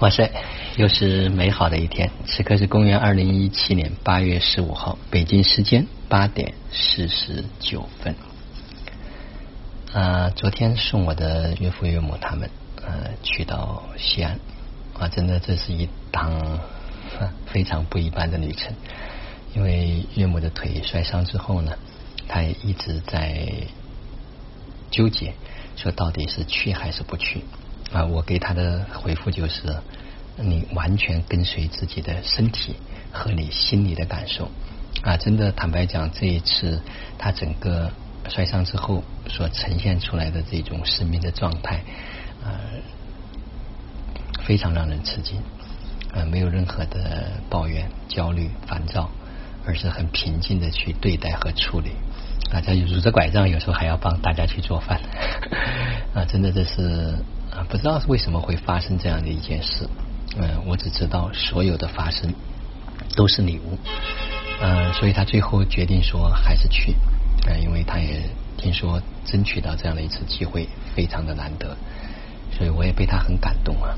哇塞，又是美好的一天。此刻是公元二零一七年八月十五号，北京时间八点四十九分。啊，昨天送我的岳父岳母他们呃去到西安啊，真的这是一趟非常不一般的旅程。因为岳母的腿摔伤之后呢，他也一直在纠结，说到底是去还是不去。啊，我给他的回复就是，你完全跟随自己的身体和你心里的感受啊！真的，坦白讲，这一次他整个摔伤之后所呈现出来的这种生命的状态，啊，非常让人吃惊啊！没有任何的抱怨、焦虑、烦躁，而是很平静的去对待和处理啊！他拄着拐杖，有时候还要帮大家去做饭 啊！真的，这是。啊，不知道为什么会发生这样的一件事，嗯，我只知道所有的发生都是礼物，嗯，所以他最后决定说还是去，嗯，因为他也听说争取到这样的一次机会非常的难得，所以我也被他很感动啊，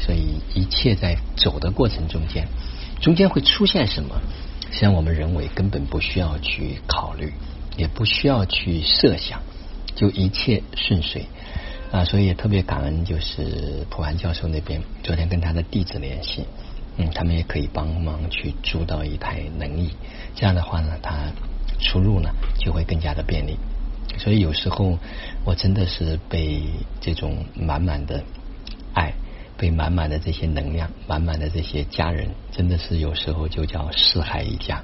所以一切在走的过程中间，中间会出现什么，实际上我们人为根本不需要去考虑，也不需要去设想，就一切顺遂。啊，所以也特别感恩，就是普安教授那边昨天跟他的弟子联系，嗯，他们也可以帮忙去租到一台轮椅，这样的话呢，他出入呢就会更加的便利。所以有时候我真的是被这种满满的爱，被满满的这些能量，满满的这些家人，真的是有时候就叫四海一家，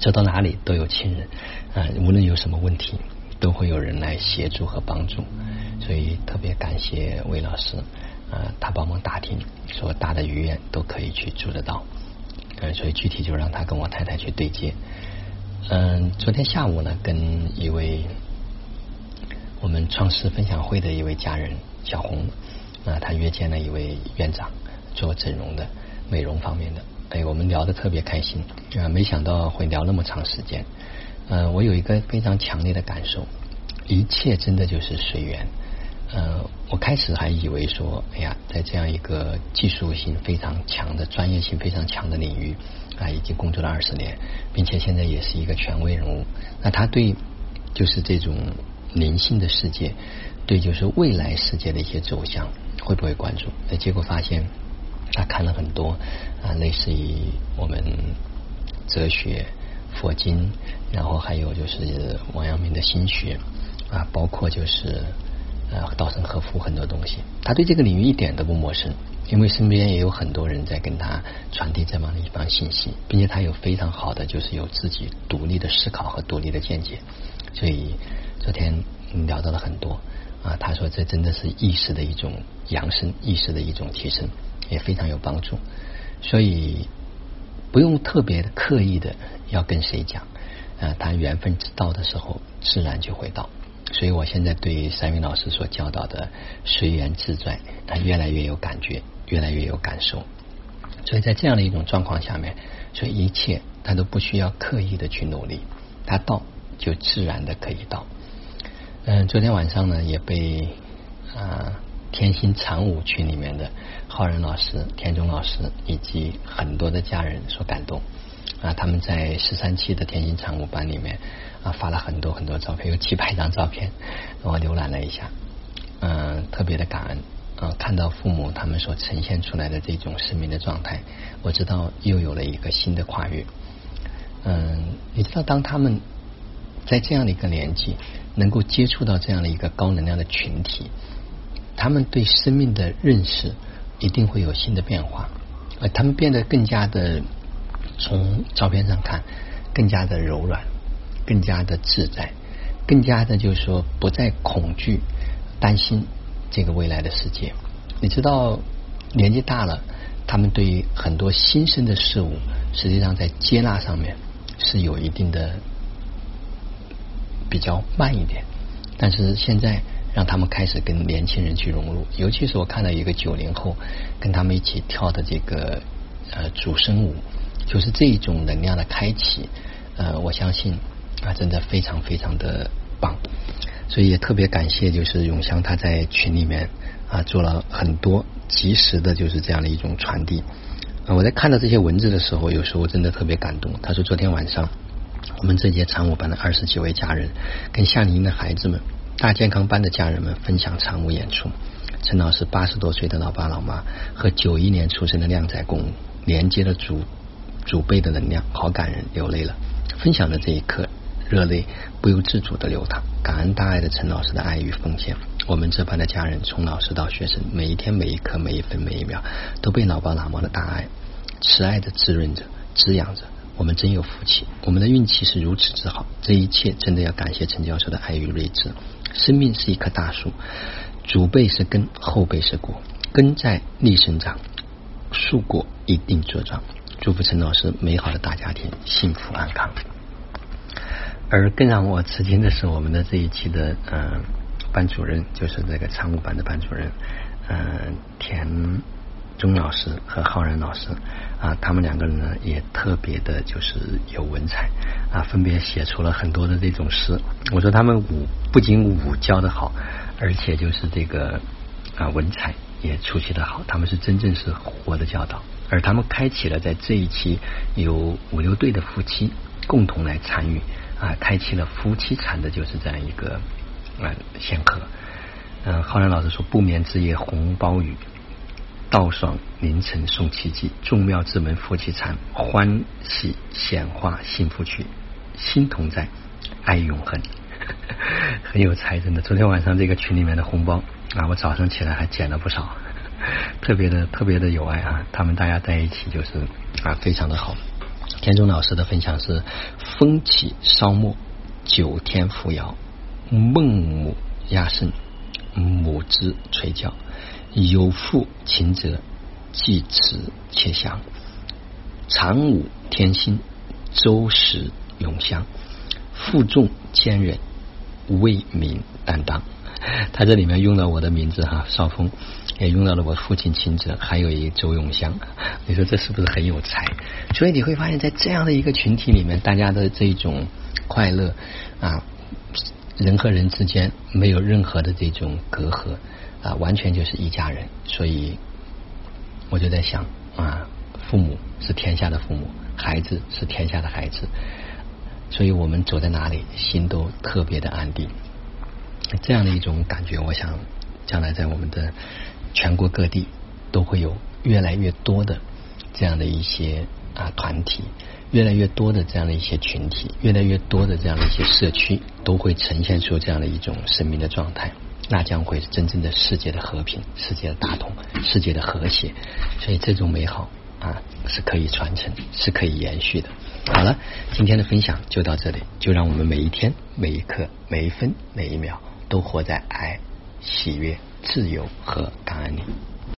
走到哪里都有亲人，啊，无论有什么问题。都会有人来协助和帮助，所以特别感谢魏老师，啊，他帮忙打听，说大的医院都可以去住得到，嗯，所以具体就让他跟我太太去对接。嗯，昨天下午呢，跟一位我们创世分享会的一位家人小红，啊，他约见了一位院长做整容的美容方面的，哎，我们聊得特别开心，啊，没想到会聊那么长时间。呃，我有一个非常强烈的感受，一切真的就是随缘。呃，我开始还以为说，哎呀，在这样一个技术性非常强的、专业性非常强的领域啊，已经工作了二十年，并且现在也是一个权威人物。那他对就是这种灵性的世界，对就是未来世界的一些走向，会不会关注？那结果发现，他看了很多啊，类似于我们哲学。佛经，然后还有就是王阳明的心学啊，包括就是呃稻盛和夫很多东西，他对这个领域一点都不陌生，因为身边也有很多人在跟他传递这样的一方信息，并且他有非常好的就是有自己独立的思考和独立的见解，所以昨天聊到了很多啊，他说这真的是意识的一种扬升，意识的一种提升，也非常有帮助，所以。不用特别的刻意的要跟谁讲，啊，他缘分到的时候，自然就会到。所以我现在对三云老师所教导的随缘自在，他越来越有感觉，越来越有感受。所以在这样的一种状况下面，所以一切他都不需要刻意的去努力，他到就自然的可以到。嗯，昨天晚上呢也被啊。天心禅舞群里面的浩然老师、田中老师以及很多的家人所感动啊，他们在十三期的天心长舞班里面啊发了很多很多照片，有几百张照片，我浏览了一下，嗯，特别的感恩啊，看到父母他们所呈现出来的这种生命的状态，我知道又有了一个新的跨越。嗯，你知道，当他们在这样的一个年纪，能够接触到这样的一个高能量的群体。他们对生命的认识一定会有新的变化，呃，他们变得更加的从照片上看更加的柔软，更加的自在，更加的就是说不再恐惧、担心这个未来的世界。你知道，年纪大了，他们对于很多新生的事物，实际上在接纳上面是有一定的比较慢一点，但是现在。让他们开始跟年轻人去融入，尤其是我看到一个九零后跟他们一起跳的这个呃主声舞，就是这一种能量的开启，呃，我相信啊，真的非常非常的棒，所以也特别感谢就是永香他在群里面啊做了很多及时的，就是这样的一种传递。我在看到这些文字的时候，有时候真的特别感动。他说，昨天晚上我们这届常务班的二十几位家人，跟夏令营的孩子们、大健康班的家人们分享常务演出。陈老师八十多岁的老爸老妈和九一年出生的靓仔公连接了祖祖辈的能量，好感人，流泪了。分享的这一刻，热泪不由自主的流淌。感恩大爱的陈老师的爱与奉献。我们这班的家人，从老师到学生，每一天、每一刻、每一分、每一秒，都被老爸老妈的大爱、慈爱的滋润着、滋养着。我们真有福气，我们的运气是如此之好。这一切真的要感谢陈教授的爱与睿智。生命是一棵大树，祖辈是根，后辈是果，根在立生长，树果一定茁壮。祝福陈老师美好的大家庭幸福安康。而更让我吃惊的是，我们的这一期的嗯。班主任就是这个常务班的班主任，嗯，田中老师和浩然老师啊，他们两个人呢也特别的，就是有文采啊，分别写出了很多的这种诗。我说他们武不仅武教的好，而且就是这个啊文采也出奇的好。他们是真正是活的教导，而他们开启了在这一期有五六对的夫妻共同来参与啊，开启了夫妻禅的就是这样一个。啊，仙客，嗯，浩然老师说：“不眠之夜红包雨，道爽凌晨送奇迹，众妙之门夫妻禅，欢喜显化幸福曲，心同在，爱永恒。”很有才，真的。昨天晚上这个群里面的红包啊，我早上起来还捡了不少，特别的特别的有爱啊！他们大家在一起就是啊，非常的好。田中老师的分享是：风起烧墨，九天扶摇。孟母鸭声，母之垂教；有父勤则，继慈且祥。常武天心，周时永香。负重坚忍，为民担当。他这里面用了我的名字哈，少峰，也用到了我父亲秦哲，还有一周永香。你说这是不是很有才？所以你会发现在这样的一个群体里面，大家的这种快乐啊。人和人之间没有任何的这种隔阂啊，完全就是一家人。所以我就在想啊，父母是天下的父母，孩子是天下的孩子。所以我们走在哪里，心都特别的安定。这样的一种感觉，我想将来在我们的全国各地都会有越来越多的这样的一些啊团体。越来越多的这样的一些群体，越来越多的这样的一些社区，都会呈现出这样的一种生命的状态，那将会是真正的世界的和平、世界的大同、世界的和谐。所以这种美好啊，是可以传承、是可以延续的。好了，今天的分享就到这里，就让我们每一天、每一刻、每一分、每一秒，都活在爱、喜悦、自由和感恩里。